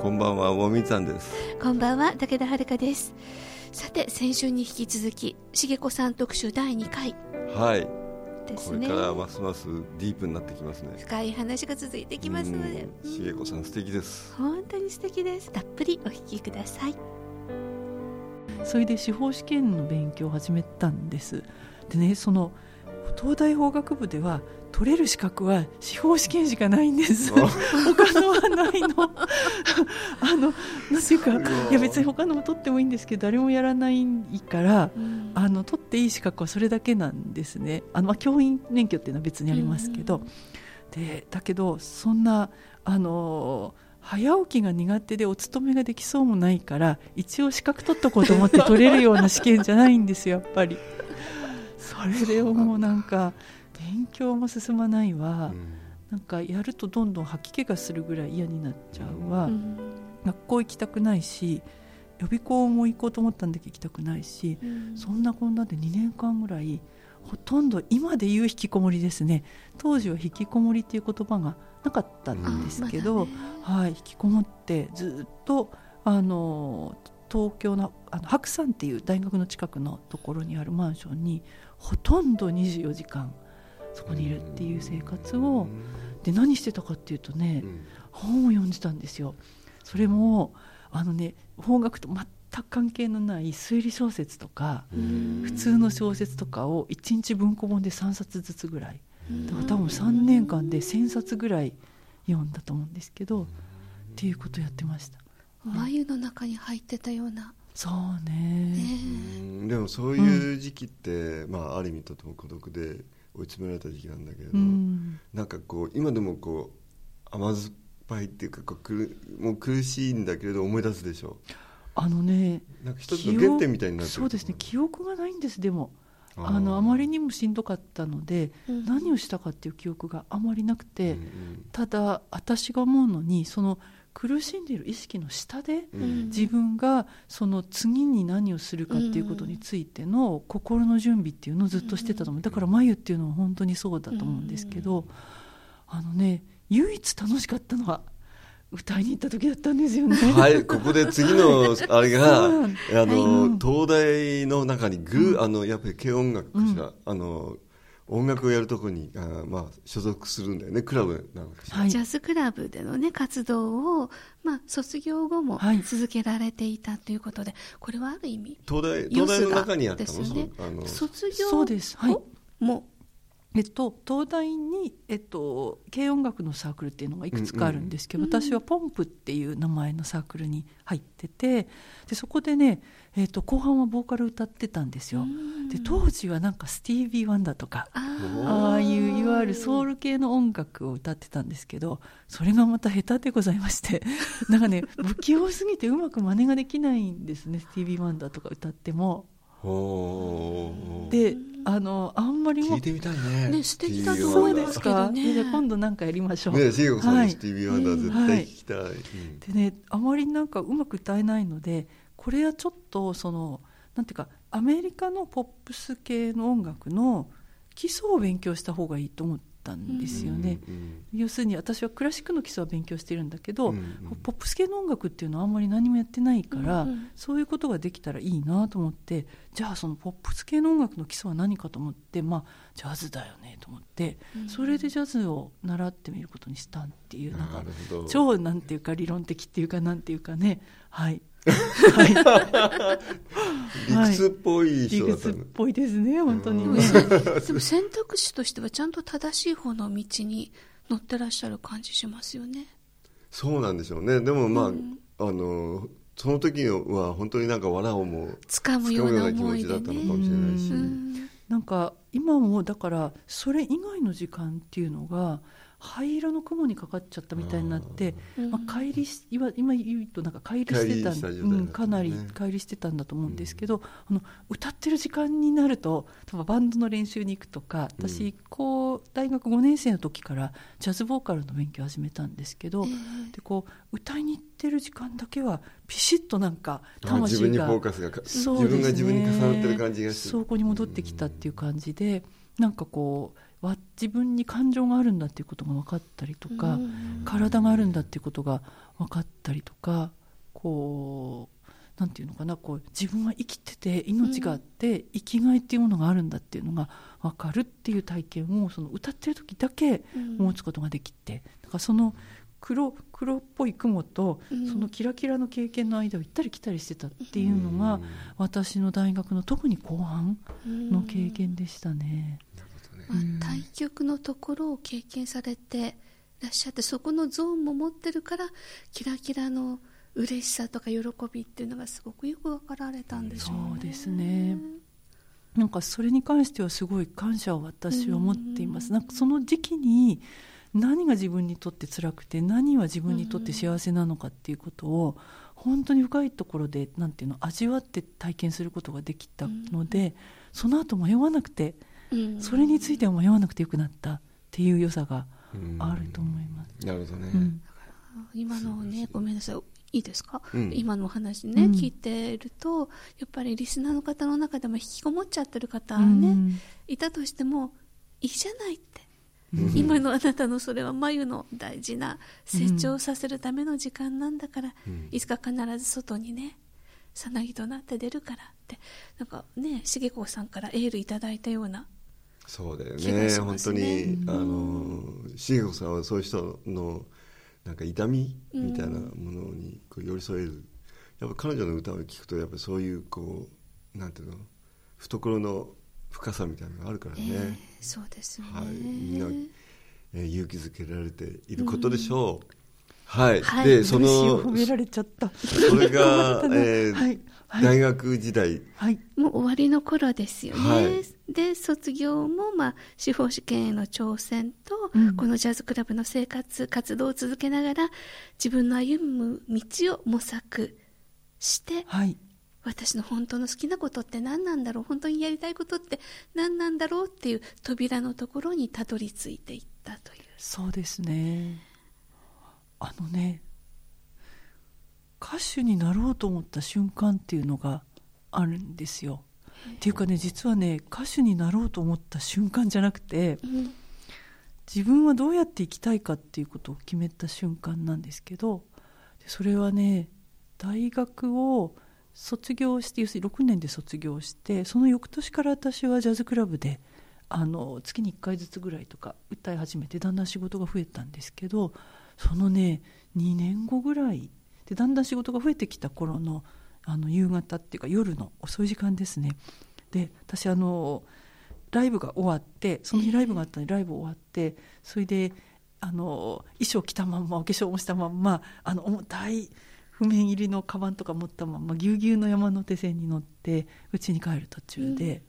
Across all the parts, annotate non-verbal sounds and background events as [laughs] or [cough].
こんばんはウォミさんです。こんばんは武田遥です。さて先週に引き続き茂子さん特集第2回。はい。ですね。これからますますディープになってきますね。深い話が続いていきますのでうん茂子さん素敵です。本当に素敵です。たっぷりお聞きください。それで司法試験の勉強を始めたんです。でねその東大法学部では取れる資格は司法試験しかないんです。あ他のはないの。[laughs] あのなんていうかい。いや別に他のも取ってもいいんですけど誰もやらないからうん。あの取っていい資格はそれだけなんですね。あの、まあ、教員免許っていうのは別にありますけど、うん。でだけどそんなあの早起きが苦手でお勤めができそうもないから一応資格取っとこうと思って取れるような試験じゃないんですよやっぱりそれでもうなんか勉強も進まないわ、うん。なんかやるとどんどん吐き気がするぐらい嫌になっちゃうわ、うん。学校行きたくないし予備校も行こうと思ったんだけど行きたくないしうん。そんなこんなで2年間ぐらいほとんど今で言う引きこもりですね。当時は引きこもりっていう言葉がなかったんですけど、あまはい、引きこもってずっとあの東京のあの白山っていう大学の近くのところにあるマンションにほとんど24時間そこにいるっていう生活をで何してたかっていうとねうん。本を読んでたんですよ。それもあのね法学と全く関係のない推理小説とかうん。普通の小説とかを1日文庫本で3冊ずつぐらいうん。だから多分3年間で1,000冊ぐらい読んだと思うんですけどっていうことやってました。眉の中に入ってたようなそうね。ねうんでもそういう時期って、まあ、ある意味とても孤独で追い詰められた時期なんだけれど、うん。なんかこう今でもこう甘酸っぱいっていうかこうくるもう苦しいんだけれど思い出すでしょ？あのねなんか一つの原点みたいになってるそうですね記憶がないんですでも。あのあまりにもしんどかったのでうん。何をしたかっていう記憶があまりなくて、うん。ただ私が思うのにその苦しんでいる意識の下でうん。うん自分がその次に何をするかっていうことについての心の準備っていうのをずっとしてたと思う。だから眉っていうのは本当にそうだと思うんですけどあのね唯一楽しかったのは歌いに行った時だったんですよね。はい、ここで次の [laughs] あれが、あの、はい。東大の中にぐ、うん。あの、やっぱり軽音楽かしら、あの、音楽をやるところに、あまあ、所属するんだよね、クラブなのかしら。はい。ジャズクラブでのね活動を、まあ、卒業後もはい。続けられていたということで、これはある意味東大、東大の中にあったの？ですよね。そのあの、卒業そうです。はい。後もえっと、東大に、えっと、軽音楽のサークルっていうのがいくつかあるんですけど、うんうん私はポンプっていう名前のサークルに入っててでそこでね、えっと、後半はボーカル歌ってたんですよ。で当時はなんかスティービー・ワンダーとかあーああいういわゆるソウル系の音楽を歌ってたんですけどそれがまた下手でございまして [laughs] なんかね不器用すぎてうまく真似ができないんですねスティービー・ワンダーとか歌っても。であのあんまりも聞いてみたいね。ね素敵だとそう思いますですか、けどね。じゃあ今度なんかやりましょう。ね、しげこさんはい。のスティービー・ワンダー絶対聞きたい。うん。でねあまりなんかうまく歌えないのでこれはちょっとそのなんていうかアメリカのポップス系の音楽の基礎を勉強した方がいいと思ったんですよね。うん要するに私はクラシックの基礎は勉強してるんだけど、うんうん。ポップス系の音楽っていうのはあんまり何もやってないから、うんうん。そういうことができたらいいなと思ってじゃあそのポップス系の音楽の基礎は何かと思ってまあジャズだよねと思って、それでジャズを習ってみることにしたっていうなんか。超なんていうか理論的っていうかなんていうかね。はい、[laughs] は [laughs] 理屈っぽい人だったの。ぽいですね本当にねでも選択肢としてはちゃんと正しい方の道に乗ってらっしゃる感じしますよね。そうなんでしょうね。でもまあ、うんあの、その時は本当になんか藁をもう、掴むような掴むような気思いで持ちだったのかね。もしれないし。うんなんか今もだからそれ以外の時間っていうのが灰色の雲にかかっちゃったみたいになってうん。まあ、乖離し今今言うとなんか乖離してた乖離した状態うん、かなり乖離してたんだと思うんですけど、あの歌ってる時間になると例えばバンドの練習に行くとかうん私、こう大学5年生の時からジャズボーカルの勉強を始めたんですけど、ええでこう歌いに行ってる時間だけはピシッとなんかあ自分に魂がフォーカスがかそうですね。自分が自分に重なってる感じがしてそこに戻ってきたっていう感じでなんかこうわ自分に感情があるんだっていうことが分かったりとか、うん。体があるんだっていうことが分かったりとかこうなんていうのかなこう自分は生きてて命があって、生きがいっていうものがあるんだっていうのが分かるっていう体験をその歌ってる時だけうん。持つことができてだからその黒黒っぽい雲とうん。そのキラキラの経験の間を行ったり来たりしてたっていうのが私の大学の特に後半の経験でしたね。まあ、対局のところを経験されていらっしゃってそこのゾーンも持ってるからキラキラの嬉しさとか喜びっていうのがすごくよく分かられたんでしょうね。そうですね。なんかそれに関してはすごい感謝を私は持っています。なんかその時期に何が自分にとって辛くて何は自分にとって幸せなのかっていうことを本当に深いところでなんていうの味わって体験することができたので、その後迷わなくてうんそれについては迷わなくてよくなったっていう良さがうん。あると思います。なるほどね、うん。今のねごめんなさい。いいですか、うん。今のお話ね、うん。聞いてるとやっぱりリスナーの方の中でも引きこもっちゃってる方うね、ん。いたとしてもいいじゃないって、うん。今のあなたのそれは眉の大事な成長させるための時間なんだから、うん。いつか必ず外にねさなぎとなって出るからって。なんかね茂子さんからエールいただいたようなそうだよね。しま本当すねに。あの茂子さんはそういう人のなんか痛みみたいなものにこう寄り添える、やっぱ彼女の歌を聴くとやっぱそういうこうなんていうの懐の深さみたいなのがあるからね、えーそうですよね、はい。みんなえー勇気づけられていることでしょう、はい、はい。でその褒められちゃった。それが、[laughs] えーはい。はい。大学時代。はい。もう終わりの頃ですよね、はい。で卒業も、まあ、司法試験への挑戦と、うん。このジャズクラブの生活活動を続けながら自分の歩む道を模索してはい。私の本当の好きなことって何なんだろう？本当にやりたいことって何なんだろう？っていう扉のところにたどり着いていったという。そうですねあのね歌手になろうと思った瞬間っていうのがあるんですよ。っていうかね実はね歌手になろうと思った瞬間じゃなくてうん自分はどうやって生きたいかっていうことを決めた瞬間なんですけどそれはね大学を卒業して要するに6年で卒業してその翌年から私はジャズクラブであの月に1回ずつぐらいとか歌い始めてだんだん仕事が増えたんですけどそのね2年後ぐらい。でだんだん仕事が増えてきた頃のあの夕方っていうか夜の遅い時間ですね。で私あのライブが終わってその日ライブがあったのでライブ終わってそれであの衣装着たまんまお化粧もしたまんまあの重たい譜面入りのカバンとか持ったまんまぎゅうぎゅうの山手線に乗って家に帰る途中で、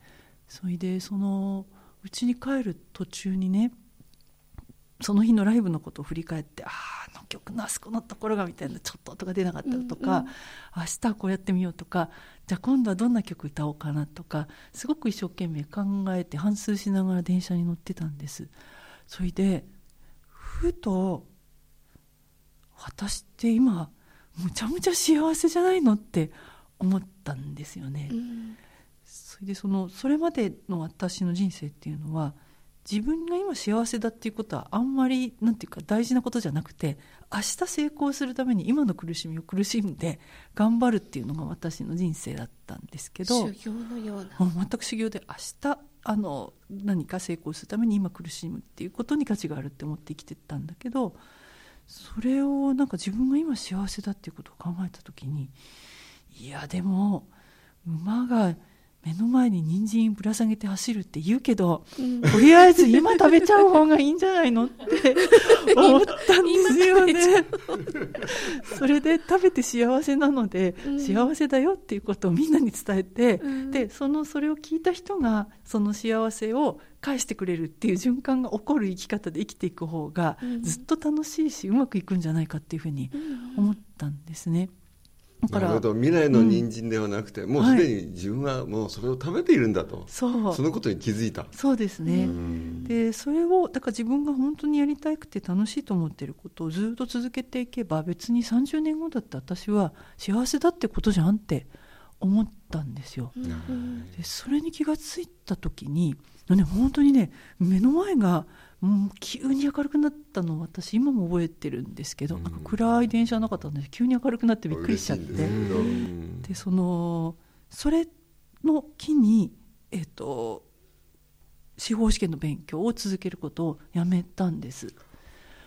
それでその家に帰る途中にねその日のライブのことを振り返ってあああの曲のあそこのところがみたいなちょっと音が出なかったとか、うんうん。明日はこうやってみようとかじゃあ今度はどんな曲歌おうかなとかすごく一生懸命考えて反芻しながら電車に乗ってたんです。それでふと私って今むちゃむちゃ幸せじゃないの？って思ったんですよね、うん。それでそのそれまでの私の人生っていうのは自分が今幸せだっていうことはあんまりなんていうか大事なことじゃなくて明日成功するために今の苦しみを苦しんで頑張るっていうのが私の人生だったんですけど修行のような。全く修行で明日あの何か成功するために今苦しむっていうことに価値があるって思って生きてったんだけどそれをなんか自分が今幸せだっていうことを考えた時にいやでも馬が目の前に人参ぶら下げて走るって言うけど、うん。とりあえず今食べちゃう方がいいんじゃないのって [laughs] 思ったんですよね。[laughs] それで食べて幸せなので、うん。幸せだよっていうことをみんなに伝えて、うん。でそのそれを聞いた人がその幸せを返してくれるっていう循環が起こる生き方で生きていく方がうん。ずっと楽しいしうまくいくんじゃないかっていうふうにうん。思ったんですね。だからなるほど。未来の人参ではなくて、もうすでに自分はもうそれを食べているんだと、そう。そのことに気づいた、そうですね。うん。でそれをだから自分が本当にやりたくて楽しいと思っていることをずっと続けていけば別に30年後だって私は幸せだってことじゃんって思ったんですよ。うんでそれに気がついた時に、ね、本当にね目の前がもう急に明るくなったのを私今も覚えてるんですけど、うん。なんか暗い電車の中だったんで急に明るくなってびっくりしちゃって。でそのそれの機に、えっと司法試験の勉強を続けることをやめたんです。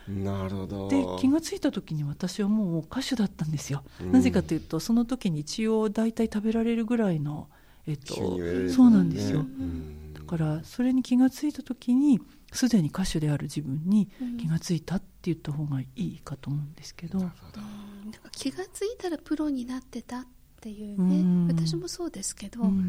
なるほど。で気が付いた時に私はもう歌手だったんですよ、うん。なぜかというとその時に一応大体食べられるぐらいの、えっと収入を得れるそうなんですよ、うん。だからそれに気が付いた時にすでに歌手である自分に気が付いたって言った方がいいかと思うんですけど、うん。だから気がついたらプロになってたっていうね。うん。私もそうですけど、ううん。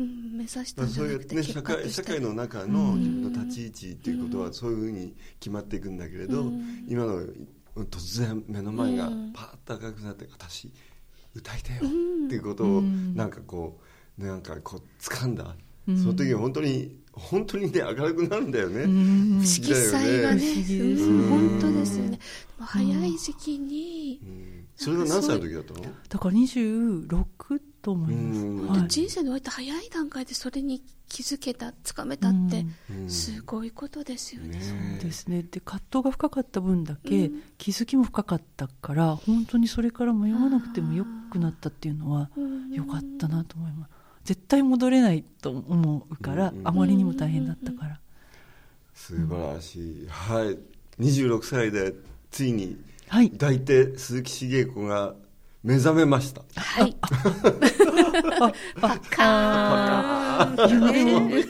ん目指したまあ、んじゃなくてそういうね結果として。社会社会の中うん。の自分の立ち位置っていうことはそういうふうに決まっていくんだけれど、うん。今の突然目の前がうん。パーッと赤くなって私歌いたいようん。っていうことをうん。なんかこうなんかこう掴んだ、うんその時は本当に本当にね明るくなるんだよね、うん。不思議色彩がね本当ですよね。でも早い時期に、うん。それは何歳の時だったの？だから26と思います、人生において早い段階でそれに気づけたつかめたって、うん。すごいことですよね。ねそうですね。で葛藤が深かった分だけ、うん。気づきも深かったから本当にそれから迷わなくてもよくなったっていうのはうん。よかったなと思います絶対戻れないと思うから、うんあまりにも大変だったから、素晴らしい、はい。26歳でついにはい。抱いて鈴木茂子が目覚めました。はい。あかー夢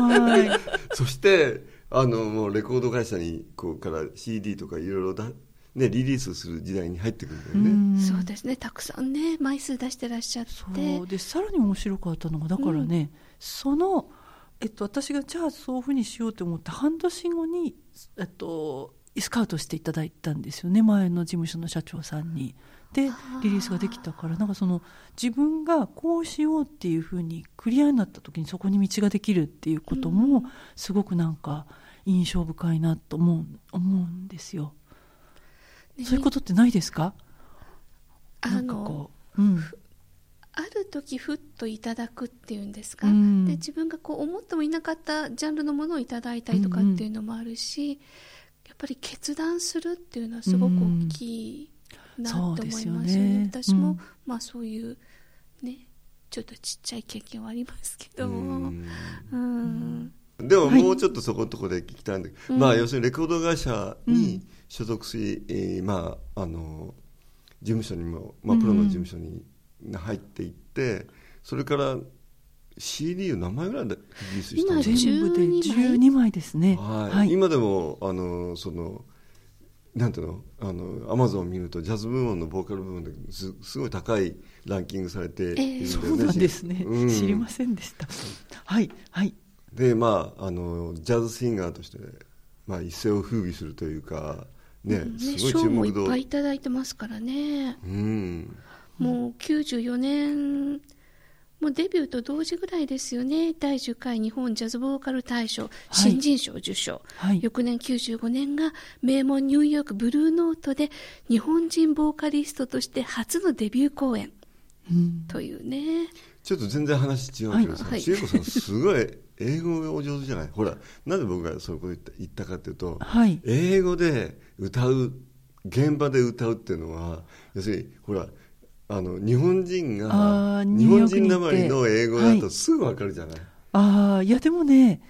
はいそしてあのもうレコード会社にこうから CD とかいろいろだ、ね、リリースする時代に入ってくるんだよね、うんそうですね。たくさんね、枚数出してらっしゃって。そうでさらに面白かったのがだからね、その、えっと、私がじゃあそういうふうにしようと思って半年後に、えっと、スカウトしていただいたんですよね前の事務所の社長さんに。でリリースができたからなんかその自分がこうしようっていうふうにクリアになった時にそこに道ができるっていうこともすごくなんか印象深いなと思う思うんですよ。ね。そういうことってないですか？あなんかのこう、うん、ある時ふっといただくっていうんですか、うん。で自分がこう思ってもいなかったジャンルのものをいただいたりとかっていうのもあるし、やっぱり決断するっていうのはすごく大きいなと思います。よね,、よね。私も、うん。まあそういうねちょっとちっちゃい経験はありますけどうもん。うんでももうちょっとそこのところで聞きたいんだけど、うん。まあ要するにレコード会社うにん。所属し、えーまああの事務所にも、まあ、プロの事務所に入っていって、それから CD を何枚ぐらいでリリースしたんですか全部で12 12枚ですね。はい。今でもあのそのなんていうの？あのアマゾンを見るとジャズ部門のボーカル部門ですすごい高いランキングされているんだよね、そうなんですね、うん。知りませんでした。はい、はい。でまああのジャズシンガーとして、まあ、一世を風靡するというかねねすごい賞注目度。もいっぱいいただいてますからね、うん。もう94年もうデビューと同時ぐらいですよね。第10回日本ジャズボーカル大賞新人賞受賞、はい。翌年95年が名門ニューヨークブルーノートで日本人ボーカリストとして初のデビュー公演。うん、というね。ちょっと全然話違うけどさ、はい。千恵子さんすごい英語がお上手じゃない？ほらなんで僕がそういうこと言った言ったかっていうと、はい。英語で歌う現場で歌うっていうのは要するにほらあの日本人あが日本人なまりの英語だはい。とすぐわかるじゃない、ああ、いやでもね、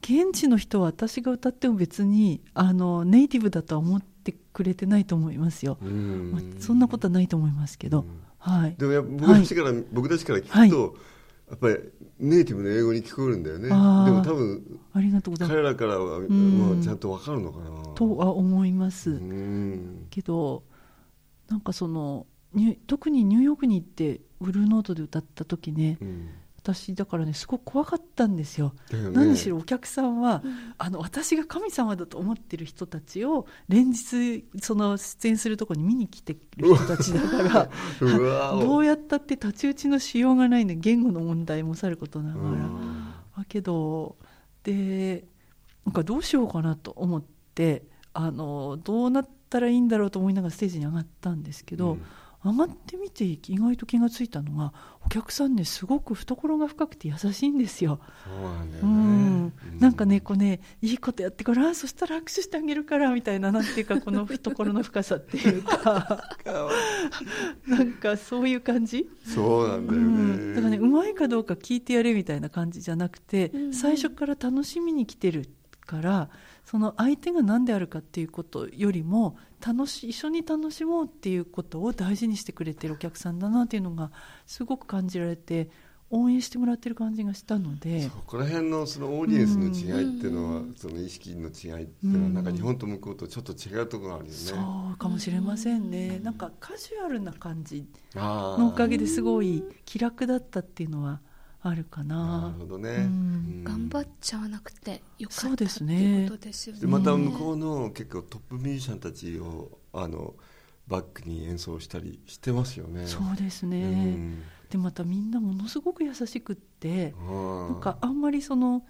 現地の人は私が歌っても別にあのネイティブだとは思ってくれてないと思いますよ。うん。まあそんなことはないと思いますけど、うん。はい。でも僕たちから、僕たちから聞くと、やっぱりネイティブの英語に聞こえるんだよね。でも多分ありがとうございま彼らからはんもうちゃんと分かるのかな。すとは思います、うん。けどなんかその特にニューヨークに行ってブルーノートで歌った時ねうん私だからねすごく怖かったんですよ。だよね。何しろお客さんは、あの私が神様だと思ってる人たちを連日その出演するところに見に来てる人たちだから [laughs] [laughs] どうやったって太刀打ちのしようがないね言語の問題もさることながら、うん。だけどでなんかどうしようかなと思ってあのどうなったらいいんだろうと思いながらステージに上がったんですけど、うん上がってみて意外と気がついたのがお客さんねすごく懐が深くて優しいんですよ。そうなんかねこうねいいことやってからあそしたら握手してあげるからみたいななんていうかこの懐の深さっていうか。[laughs] なんかそういう感じ、いそうなんだようん、ねだからねうまいかどうか聞いてやれみたいな感じじゃなくて、うん。最初から楽しみに来てるからその相手が何であるかっていうことよりも楽し一緒に楽しもうっていうことを大事にしてくれてるお客さんだなっていうのがすごく感じられて応援してもらってる感じがしたので。そこら辺のそのオーディエンスの違いっていうのは、その意識の違いっていうのはなんか日本と向こうとちょっと違うところがあるよね、そうかもしれませんね、なんかカジュアルな感じのおかげですごい気楽だったっていうのはあるかな。なるほどね、頑張っちゃわなくてよかったそうですっね。てことですよね。でまた向こうの結構トップミュージシャンたちをあのバックに演奏したりしてますよね。そうですうね、ん。でまたみんなものすごく優しくってななんかあんまりその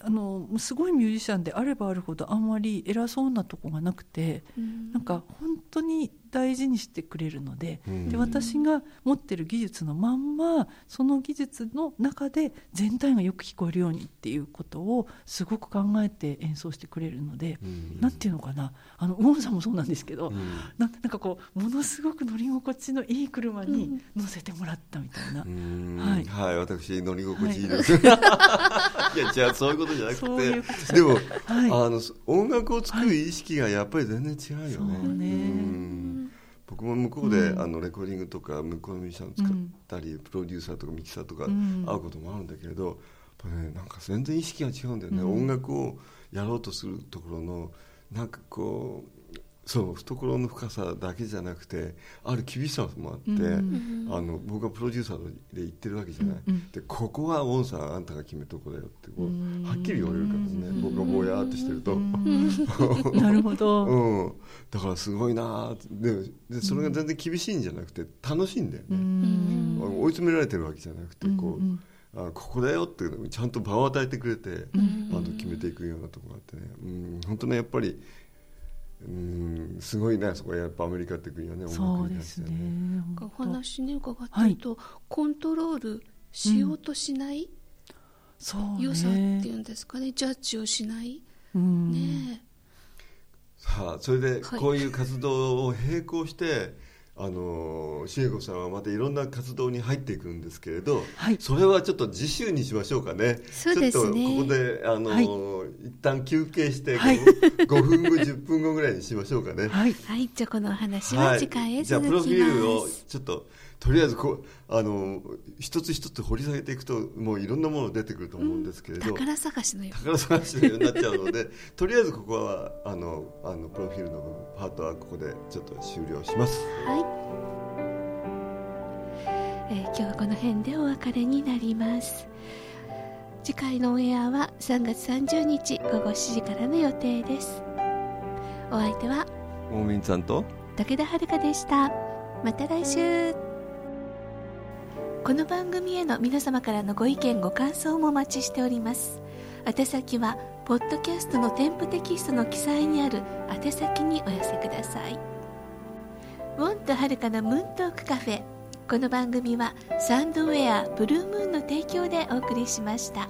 あのすごいミュージシャンであればあるほどあんまり偉そうなとこがなくてうん。なんか本当に大事にしてくれるのでうん。で私が持ってる技術のまんまその技術の中で全体がよく聞こえるようにっていうことをすごく考えて演奏してくれるので、うん。なんていうのかな。あのウォンさんもそうなんですけど、うん。ななんかこうものすごく乗り心地のいい車にうん。乗せてもらったみたいな、うん。はい。はい、私乗り心地いいです、[laughs] い、や違うそういうことじゃなくてでも、はい。あの音楽を作る意識がやっぱり全然違うよね,、そうね向こうで、うん。あのレコーディングとか向こうのミュージシャンを使ったり、プロデューサーとかミキサーとかうん。会うこともあるんだけれど、やっぱね、なんか全然意識が違うんだよね、うん。音楽をやろうとするところのなんかこうそう懐の深さだけじゃなくてある厳しさもあって、うん。あの僕はプロデューサーで言ってるわけじゃない、うんうんでここはオンさんあんたが決めるとこだよってこううん。はっきり言われるからね。僕がぼやーっとしてると、うん。[laughs] なるほど、うん、だからすごいなででそれが全然厳しいんじゃなくて楽しいんだよね、追い詰められてるわけじゃなくてこう、うん。あここだよっていうのにちゃんと場を与えてくれて、ん。あの決めていくようなところがあってね、うん、本当ねやっぱり、うん、すごいねそこはやっぱアメリカって国はね音そう楽にですね。対してね。お本当。話ね伺ってると、コントロールしようとしないそう良さっていねうんですかね。ジャッジをしない、うん。ねさあそれではい。こういう活動を並行して、あのしげこさんはまたいろんな活動に入っていくんですけれど、はい。それはちょっと次週にしましょうかね。そうですね。ちょっとここで、あの一旦休憩して、はい。5, 分後10分後ぐらいにしましょうかね。はい。はい。じゃあこのお話は次回へじゃあ続きます、プロフィールをちょっととりあえずこうあの一つ一つ掘り下げていくともういろんなもの出てくると思うんですけれど、宝探しのよう宝探しのようになっちゃうので [laughs] とりあえずここはあのあのプロフィールの部分パートはここでちょっと終了します。はい、えー今日はこの辺でお別れになります。次回のオンエアは3月30日午後7時からの予定です。お相手はモーミンさんと武田遥でした。また来週この番組への皆様からのご意見ご感想もお待ちしております。宛先はポッドキャストの添付テキストの記載にある宛先にお寄せください。ウォンとはるかのムーントークカフェ。この番組はサンドウェアブルームーンの提供でお送りしました。